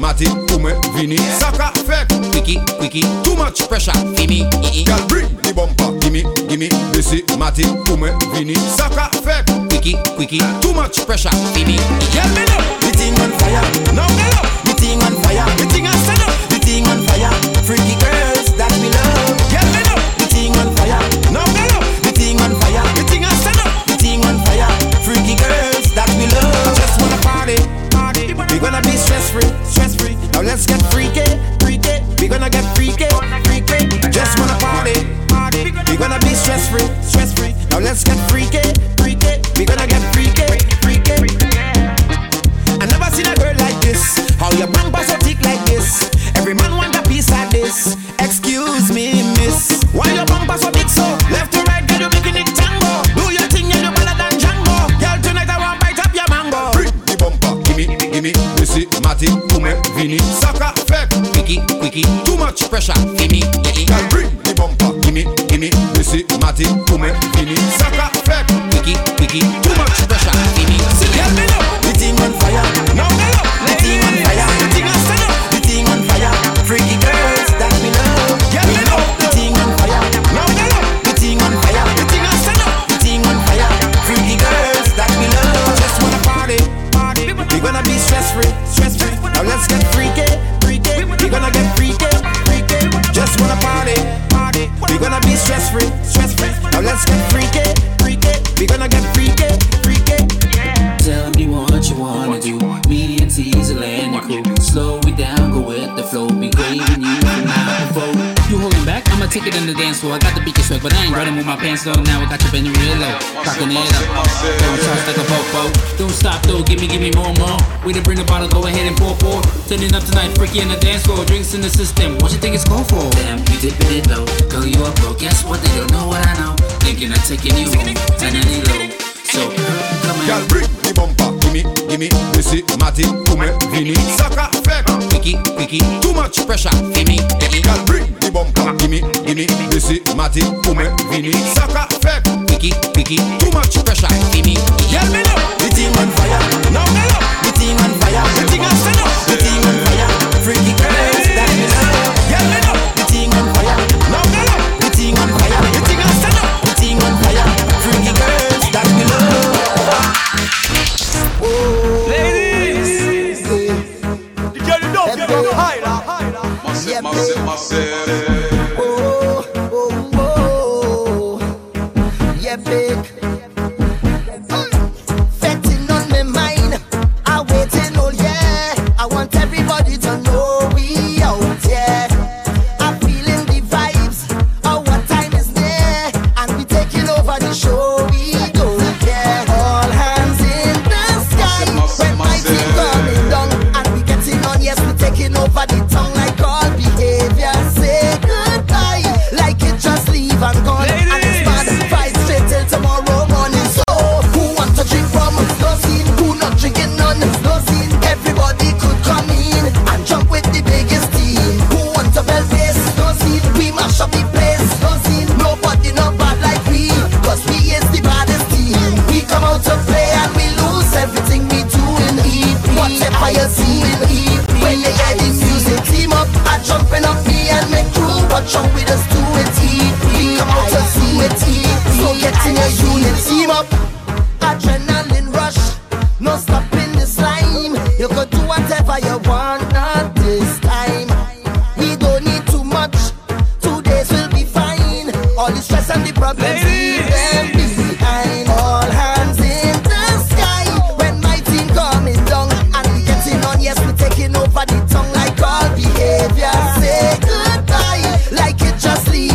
Matic, Oumen, Vini Saka, fek Wiki, wiki Too much pressure, Fimi, ii Gal bring Se mate pou mwen vini. Sa ka fek. Kwiki, kwiki Too much pressure. Fini. Yel me nou The thing on fire. Now me nou The thing on fire. The thing on set up. The thing on fire. Freaky girls that we love. Yel me nou The thing on fire. Now me nou The thing on fire. The thing on set up. The thing on fire. Freaky girls that we love. Just wanna party Party. We gonna be stress free Stress free Now let's get freaky Freaky. We gonna get freaky. Let's get freaky, freaky. We gonna get freaky, freaky. I never seen a girl like this. How your bumper so thick like this? Every man want a piece of this. Excuse me, miss. Why your bumper so big so? Left to right, girl, you making it tango. Do your thing, yeah, you better than Django. Girl, tonight I want bite up your mango. Freak the bumper, gimme, gimme. Missy, Matty, Kume, Vinny, sucker, fake, Wiki, quickie. Too much pressure, gimme, gimme. Girl, bring fini, mese mate, koumen, fini Saka, flek, wiki, wiki, koumen Ticket in the dance floor. I got the beaky sweat, but I ain't running with my pants low. Now I got you bending real low, cocking it up. Don't toss like a. Don't stop though. Give me, give me more, more. We done bring the bottle. Go ahead and pour, pour. Turning up tonight, freaky in the dance floor. Drinks in the system. What you think it's called for? Damn, you dipping it low. Girl, you up broke. Guess what? They don't know what I know. Thinking of taking you home, turning it low. So come on. Girl, bring the bumper. gimme, gimme, mese, mate, koume, vini. Saka, fek, kwiki, kwiki, too much pressure, fini Girl, bring the bumper, gimme, gimme, mese, mate, koume, vini. Saka, fek, kwiki, kwiki, too much pressure, fini Yell me now, the team on fire, now me now. The team on fire, the team on fire, the team on fire, freaky. Girl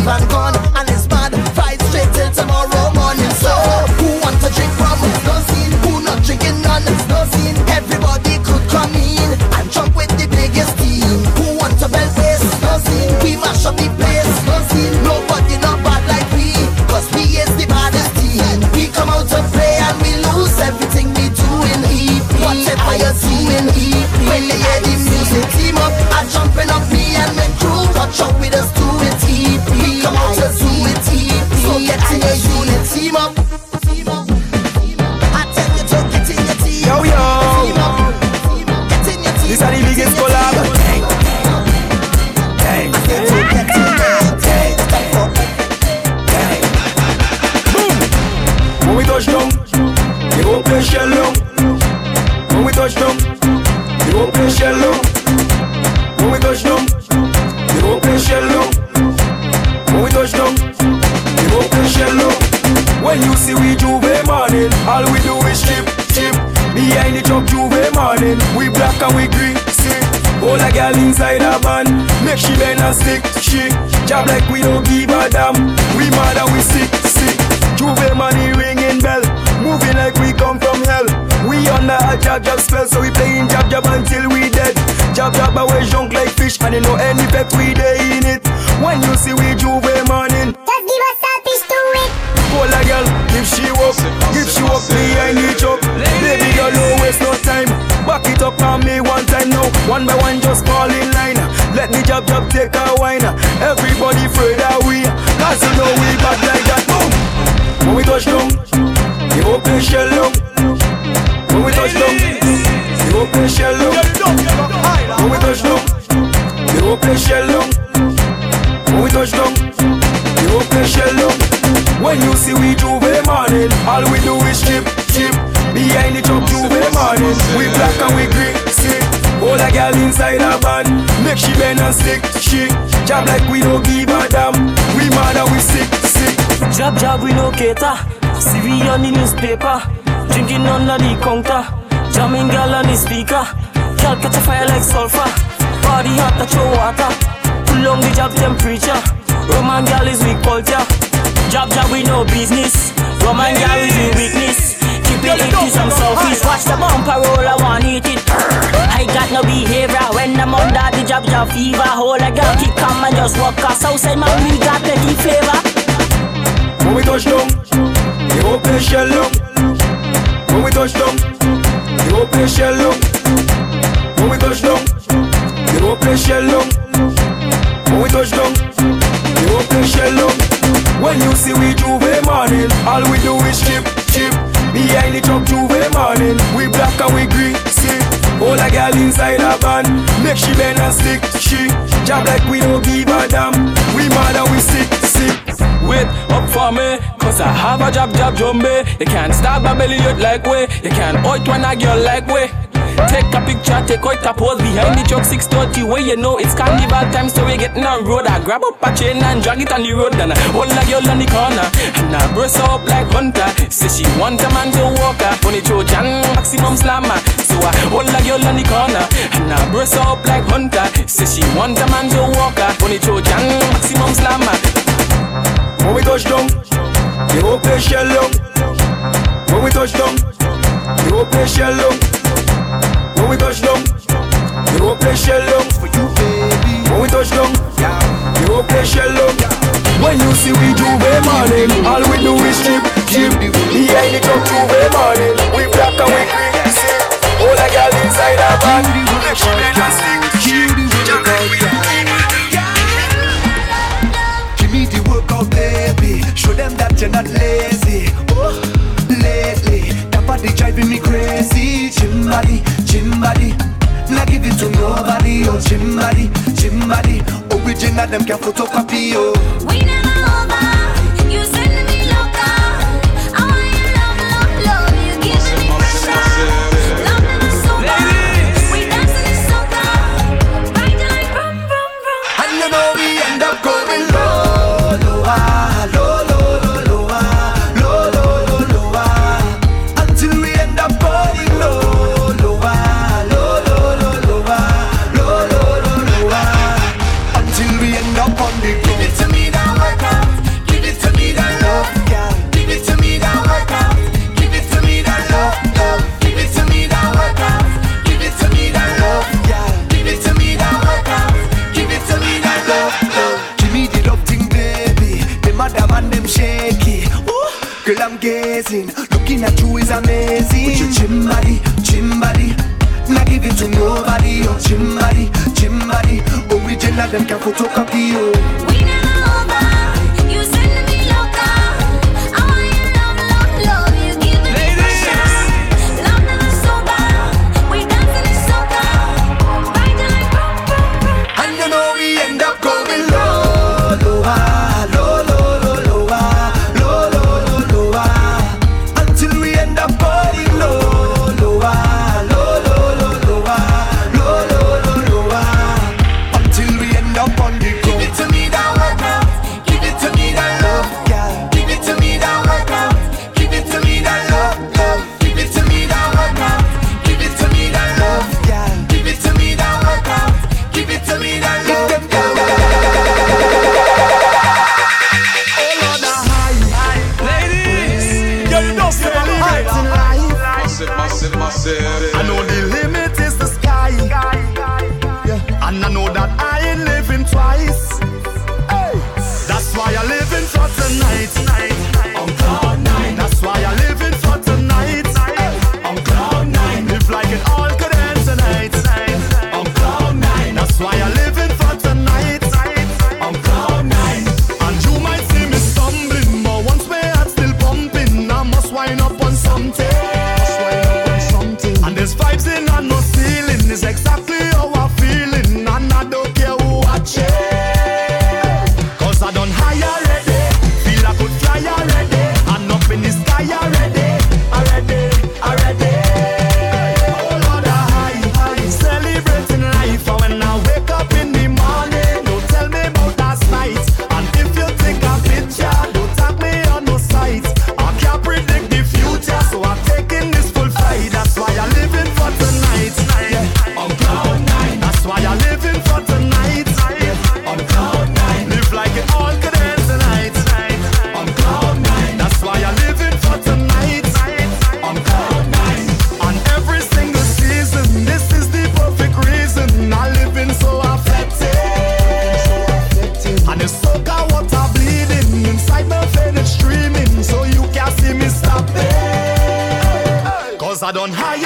and gone. and pêche long so we playing jab jab until we dead. Jab jab away junk like fish, and you know any pet we day in it. When you see we J'ouvert morning. Just give us selfish to it. Call a girl, if she walk, if she walk behind the truck. Baby girl, no waste no time. Back it up on me one time now. One by one, just fall in line. Let me jab jab take a wine. Everybody afraid that we, cause you know we bad like that. Boom. When we touch down, the open shell and we sick. All a girl inside a van, make she bend and stick, she Job like we don't give a damn. We mad and we sick, sick. Jab jab we no cater. We on the newspaper. Drinking under the counter. Jamming girl on the speaker. Girl catch a fire like sulfur. Body hot touch your water. Pull on the jab temperature. Roman girl is weak culture. Jab jab we no business. Roman girl is in weakness. Keep it empty some selfies. Watch the bumper roll, I want eat it. I got no behavior when I'm under the jab jab fever. Hold a girl keep calm and just walk us outside man we got plenty flavor. When we touch down, the open shell down. When we touch down, the open shell down. When we touch down, the open shell down. When we touch down, the open shell down. When you see we J'ouvert morning, all we do is chip, chip. Behind the truck J'ouvert morning, we black and we green, see. All a girl inside a van, make she bend and stick, she Job like we don't give a damn. We mad and we sick, sick. Wait up for me, cause I have a job, job, jumbe. You can't start my belly out like way. You can't out when a girl like way. Take a picture, take out a pose behind the truck 630 where you know it's carnival time, so we getting on road. I grab up a chain and drag it on the road, then I hold a girl on the corner and I burst up like Hunter. Say she want a man to walk her, funny Trojan, maximum slammer. So I hold a girl on the corner and I burst up like Hunter. Say she want a man to walk her, funny Trojan, maximum slammer. When we touch down, the open shell down. When we touch down, the open shell down. When we touch down, the open shell down. For you, baby. When we touch down, the open shell down. When you see we J'ouvert morning, all we do is chip, chip. Behind the truck J'ouvert morning, we black and we green. See, all a girl inside our make she bend and stick, them can photocopy. Oh, Looking at you is amazing. With your gym body, gym body. Not give it to nobody, oh gym body, gym body. Oh, Original, them can photocopy, oh. série. It. Cause